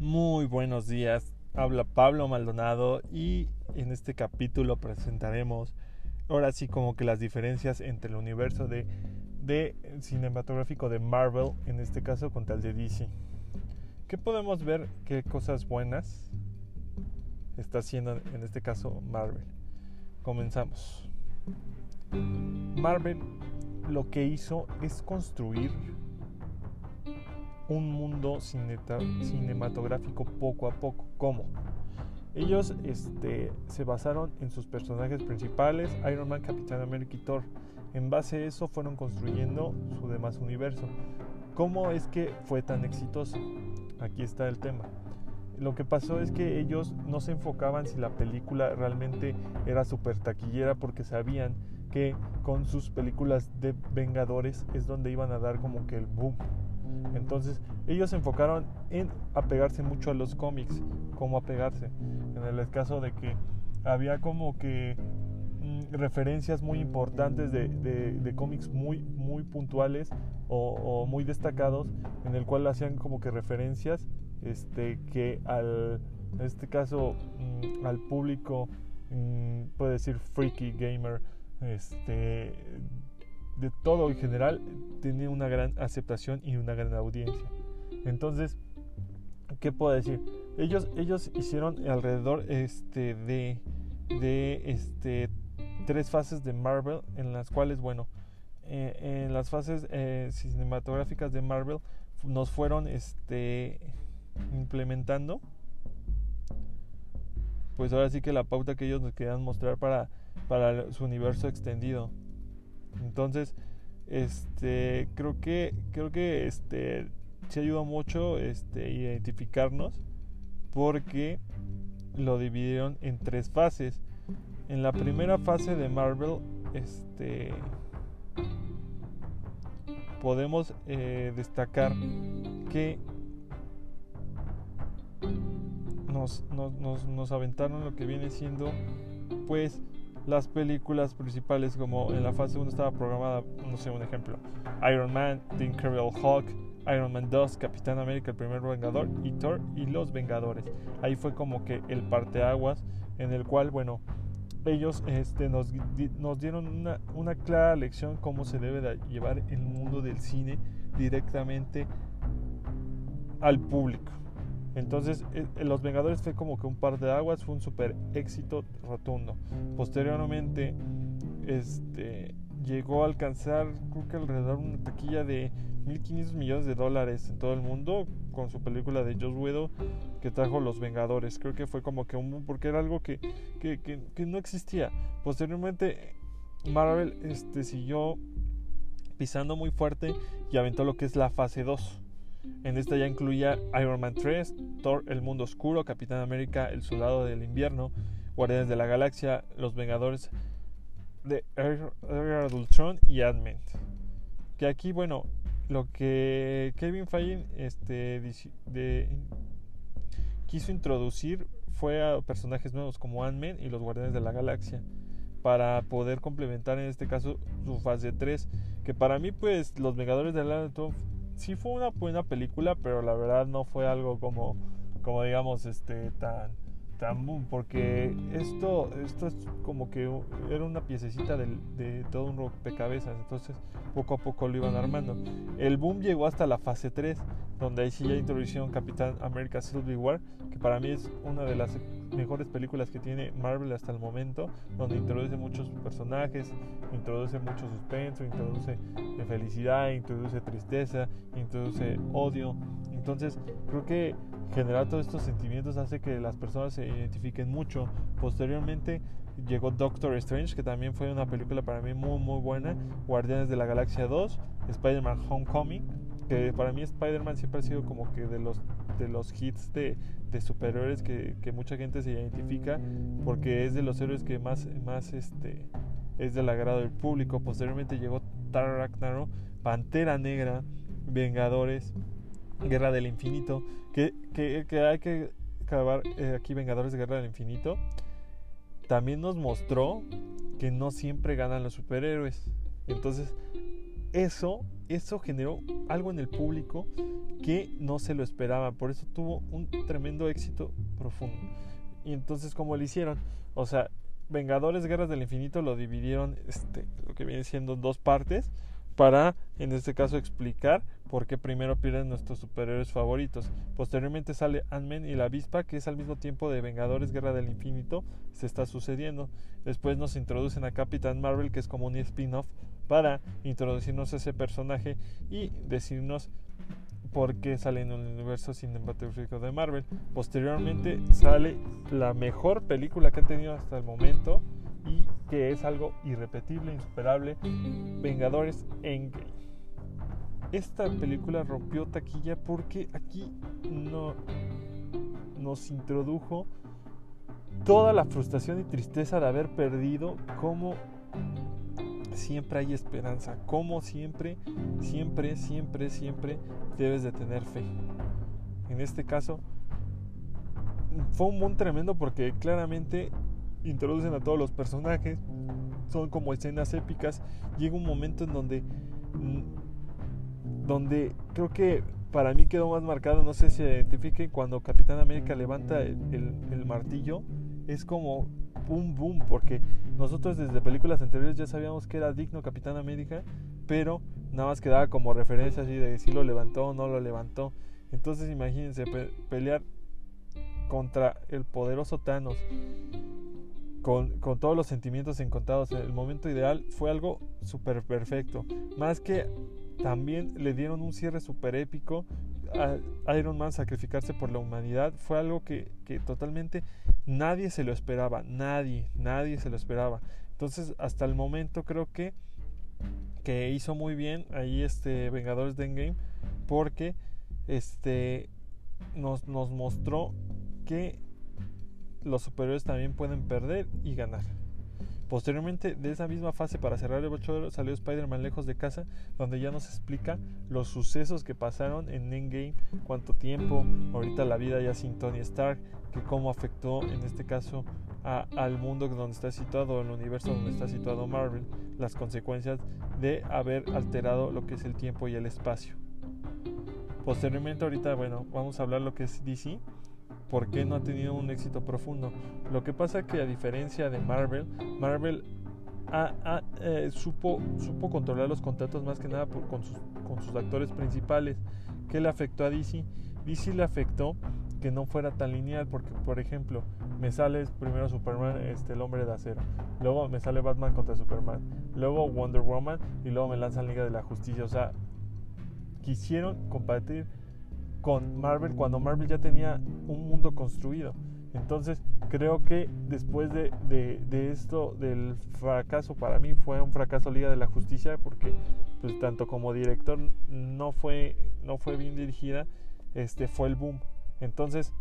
Muy buenos días, habla Pablo Maldonado y en este capítulo presentaremos ahora sí como que las diferencias entre el universo de, de cinematográfico de Marvel, en este caso contra el de DC. ¿Qué podemos ver? ¿Qué cosas buenas está haciendo en este caso Marvel? Comenzamos. Marvel lo que hizo es construir un mundo cinematográfico poco a poco. ¿Cómo? Ellos este, se basaron en sus personajes principales, Iron Man, Capitán América y Thor. En base a eso fueron construyendo su demás universo. ¿Cómo es que fue tan exitoso? Aquí está el tema. Lo que pasó es que ellos no se enfocaban si la película realmente era súper taquillera porque sabían que con sus películas de Vengadores es donde iban a dar como que el boom. Entonces ellos se enfocaron en apegarse mucho a los cómics, como apegarse. En el caso de que había como que mm, referencias muy importantes de, cómics muy, muy puntuales o, muy destacados, en el cual hacían como que referencias este, que al, en este caso mm, al público, mm, puede decir freaky gamer, este, de todo en general, tiene una gran aceptación y una gran audiencia. Entonces, ¿qué puedo decir? Ellos, ellos hicieron alrededor este, de, de este, tres fases de Marvel, en las cuales, bueno, eh, en las fases eh, cinematográficas de Marvel nos fueron este, implementando pues ahora sí que la pauta que ellos nos querían mostrar para, para su universo extendido. Entonces, este, creo que, creo que este, se ayudó mucho este, identificarnos porque lo dividieron en tres fases. En la primera fase de Marvel, este, podemos eh, destacar que nos, nos, nos, aventaron lo que viene siendo pues las películas principales como en la fase 1 estaba programada, no sé, un ejemplo, Iron Man, The Incredible Hulk, Iron Man 2, Capitán América, el primer Vengador y Thor y los Vengadores. Ahí fue como que el parteaguas en el cual, bueno, ellos este, nos, nos dieron una, una clara lección cómo se debe de llevar el mundo del cine directamente al público. Entonces, eh, Los Vengadores fue como que un par de aguas, fue un super éxito rotundo. Posteriormente, este, llegó a alcanzar, creo que alrededor de una taquilla de 1.500 millones de dólares en todo el mundo con su película de Joss Widow que trajo Los Vengadores. Creo que fue como que un porque era algo que, que, que, no existía. Posteriormente, Marvel este, siguió pisando muy fuerte y aventó lo que es la fase 2 en esta ya incluía Iron Man 3, Thor El Mundo Oscuro, Capitán América El Soldado del Invierno, Guardianes de la Galaxia, Los Vengadores de Era Ultron y Ant-Man. Que aquí, bueno, lo que Kevin Feige este, quiso introducir fue a personajes nuevos como Ant-Man y los Guardianes de la Galaxia para poder complementar en este caso su fase 3 que para mí pues los Vengadores de la sí fue una buena película, pero la verdad no fue algo como, como digamos, este, tan, tan boom, porque esto, esto es como que era una piececita de, todo un rompecabezas, entonces poco a poco lo iban armando. El boom llegó hasta la fase 3, donde ahí sí ya introdujeron Capitán America Civil War, que para mí es una de las mejores películas que tiene Marvel hasta el momento, donde introduce muchos personajes, introduce mucho suspenso, introduce felicidad, introduce tristeza, introduce odio. Entonces, creo que generar todos estos sentimientos hace que las personas se identifiquen mucho. Posteriormente llegó Doctor Strange, que también fue una película para mí muy muy buena, Guardianes de la Galaxia 2, Spider-Man Homecoming, que para mí Spider-Man siempre ha sido como que de los de los hits de, de superhéroes que, que, mucha gente se identifica porque es de los héroes que más, más este, es del agrado del público. Posteriormente llegó Ragnarok, Pantera Negra, Vengadores, Guerra del Infinito, que, que, que hay que acabar eh, aquí Vengadores de Guerra del Infinito. También nos mostró que no siempre ganan los superhéroes. Entonces, eso eso generó algo en el público que no se lo esperaba. Por eso tuvo un tremendo éxito profundo. Y entonces, ¿cómo lo hicieron? O sea, Vengadores Guerras del Infinito lo dividieron, este, lo que viene siendo dos partes, para, en este caso, explicar por qué primero pierden nuestros superhéroes favoritos. Posteriormente sale Ant-Man y la avispa, que es al mismo tiempo de Vengadores Guerra del Infinito, se está sucediendo. Después nos introducen a Capitán Marvel, que es como un spin-off, para introducirnos a ese personaje y decirnos por qué sale en el universo cinematográfico de Marvel. Posteriormente sale la mejor película que han tenido hasta el momento y que es algo irrepetible, insuperable, Vengadores Endgame. Esta película rompió taquilla porque aquí no nos introdujo toda la frustración y tristeza de haber perdido como siempre hay esperanza, como siempre, siempre, siempre, siempre debes de tener fe. En este caso, fue un boom tremendo porque claramente introducen a todos los personajes, son como escenas épicas. Llega un momento en donde, mm, donde creo que para mí quedó más marcado, no sé si se identifique, cuando Capitán América levanta el martillo, es como boom, boom, porque nosotros desde películas anteriores ya sabíamos que era digno Capitán América, pero nada más quedaba como referencia así de si lo levantó o no lo levantó. Entonces imagínense pelear contra el poderoso Thanos con, todos los sentimientos encontrados en el momento ideal fue algo súper perfecto. Más que también le dieron un cierre súper épico a Iron Man sacrificarse por la humanidad fue algo que, que, totalmente nadie se lo esperaba, nadie, nadie se lo esperaba. Entonces, hasta el momento creo que, que hizo muy bien ahí este Vengadores de Endgame porque este nos, nos mostró que los superiores también pueden perder y ganar. Posteriormente de esa misma fase para cerrar el broche salió Spider-Man lejos de casa, donde ya nos explica los sucesos que pasaron en Endgame, cuánto tiempo, ahorita la vida ya sin Tony Stark, que cómo afectó en este caso al mundo donde está situado, el universo donde está situado Marvel, las consecuencias de haber alterado lo que es el tiempo y el espacio. Posteriormente ahorita, bueno, vamos a hablar lo que es DC por qué no ha tenido un éxito profundo. Lo que pasa que a diferencia de Marvel, Marvel eh, supo, supo controlar los contratos más que nada con, sus, con sus actores principales. ¿Qué le afectó a DC? DC le afectó que no fuera tan lineal porque por ejemplo me sale primero Superman este el hombre de acero luego me sale Batman contra Superman luego Wonder Woman y luego me lanzan Liga de la Justicia o sea quisieron compartir con Marvel cuando Marvel ya tenía un mundo construido. Entonces creo que después de, de, esto, del fracaso, para mí fue un fracaso Liga de la Justicia porque pues tanto como director no fue, no fue bien dirigida, este fue el boom. Entonces,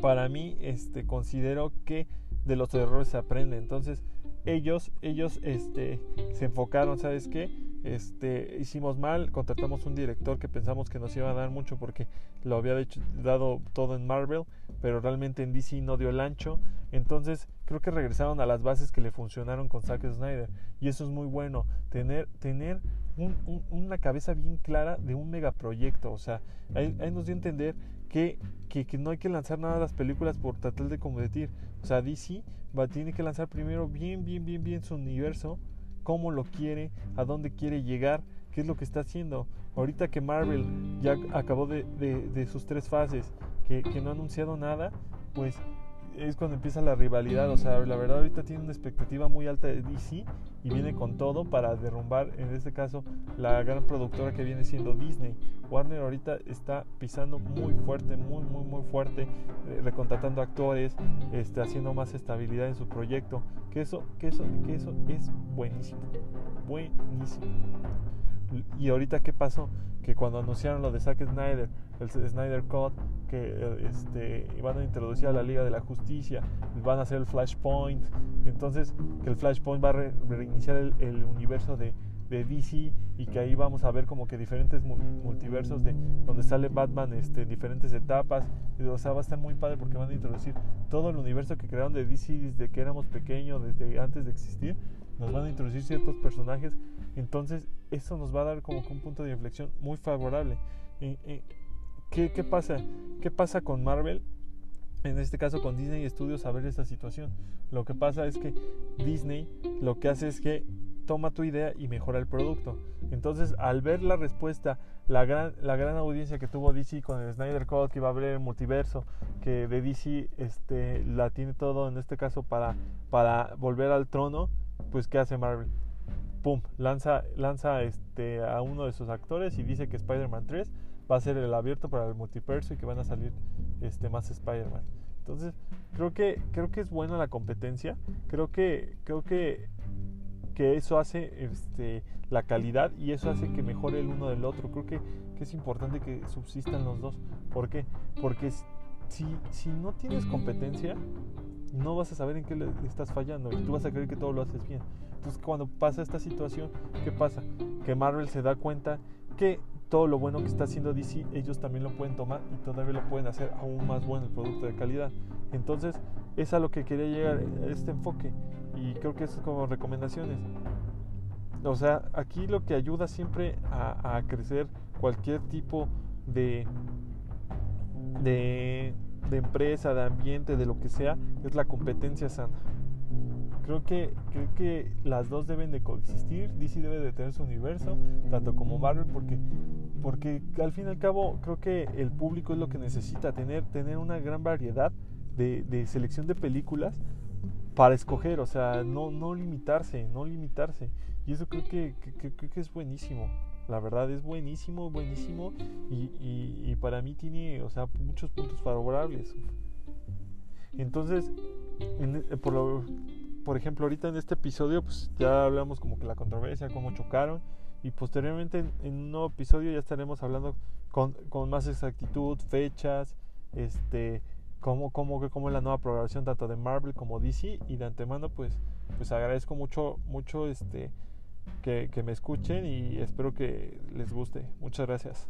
para mí, este, considero que de los errores se aprende. Entonces, ellos, ellos este, se enfocaron, ¿sabes qué? Este, hicimos mal, contratamos un director que pensamos que nos iba a dar mucho porque lo había dado todo en Marvel, pero realmente en DC no dio el ancho. Entonces creo que regresaron a las bases que le funcionaron con Zack Snyder y eso es muy bueno, tener, tener una cabeza bien clara de un megaproyecto. O sea, ahí, nos dio a entender que, que, no hay que lanzar nada de las películas por tratar de competir. O sea, DC va, tiene que lanzar primero bien, bien, bien, bien su universo, cómo lo quiere, a dónde quiere llegar, qué es lo que está haciendo. Ahorita que Marvel ya acabó de, sus tres fases, que, que no ha anunciado nada, pues es cuando empieza la rivalidad. O sea, la verdad ahorita tiene una expectativa muy alta de DC y viene con todo para derrumbar, en este caso, la gran productora que viene siendo Disney. Warner ahorita está pisando muy fuerte, muy, muy, muy fuerte, eh, recontratando actores, este, haciendo más estabilidad en su proyecto. Que eso, que eso, que eso es buenísimo. Buenísimo. Y ahorita, ¿qué pasó? Que cuando anunciaron lo de Zack Snyder, el Snyder Cut, que este, van a introducir a la Liga de la Justicia, van a hacer el Flashpoint, entonces que el Flashpoint va a reiniciar el, universo de, de, DC y que ahí vamos a ver como que diferentes multiversos de donde sale Batman este, en diferentes etapas, o sea, va a estar muy padre porque van a introducir todo el universo que crearon de DC desde que éramos pequeños, desde antes de existir, nos van a introducir ciertos personajes, entonces eso nos va a dar como un punto de inflexión muy favorable. ¿Qué, ¿Qué pasa? ¿Qué pasa con Marvel? En este caso con Disney Studios a ver esta situación. Lo que pasa es que Disney lo que hace es que toma tu idea y mejora el producto. Entonces, al ver la respuesta, la gran, la gran audiencia que tuvo DC con el Snyder Code, que iba a abrir el multiverso, que de DC este, la tiene todo en este caso para, para volver al trono, pues ¿qué hace Marvel? Pum, lanza, lanza este, a uno de sus actores y dice que Spider-Man 3 va a ser el abierto para el multiverso y que van a salir este, más Spider-Man. Entonces, creo que, creo que es buena la competencia. Creo que, creo que que eso hace este, la calidad y eso hace que mejore el uno del otro. Creo que, que es importante que subsistan los dos. ¿Por qué? Porque si, si no tienes competencia, no vas a saber en qué le estás fallando y tú vas a creer que todo lo haces bien. Entonces cuando pasa esta situación, ¿qué pasa? Que Marvel se da cuenta que todo lo bueno que está haciendo DC, ellos también lo pueden tomar y todavía lo pueden hacer aún más bueno el producto de calidad. Entonces, es a lo que quería llegar este enfoque y creo que eso es como recomendaciones. O sea, aquí lo que ayuda siempre a, crecer cualquier tipo de, de, de, empresa, de ambiente, de lo que sea, es la competencia sana. Creo que, creo que las dos deben de coexistir. DC debe de tener su universo, tanto como Marvel, porque, porque al fin y al cabo creo que el público es lo que necesita, tener, tener una gran variedad de, de selección de películas para escoger, o sea, no, no limitarse, no limitarse. Y eso creo que, creo que es buenísimo. La verdad es buenísimo, buenísimo. Y, y, para mí tiene, o sea, muchos puntos favorables. Entonces, eh, por, por ejemplo, ahorita en este episodio, pues ya hablamos como que la controversia, cómo chocaron. Y posteriormente en, en un nuevo episodio ya estaremos hablando con, con más exactitud, fechas, este, cómo, cómo, cómo es la nueva programación tanto de Marvel como DC y de antemano pues, pues agradezco mucho, mucho este, que, que me escuchen y espero que les guste. Muchas gracias.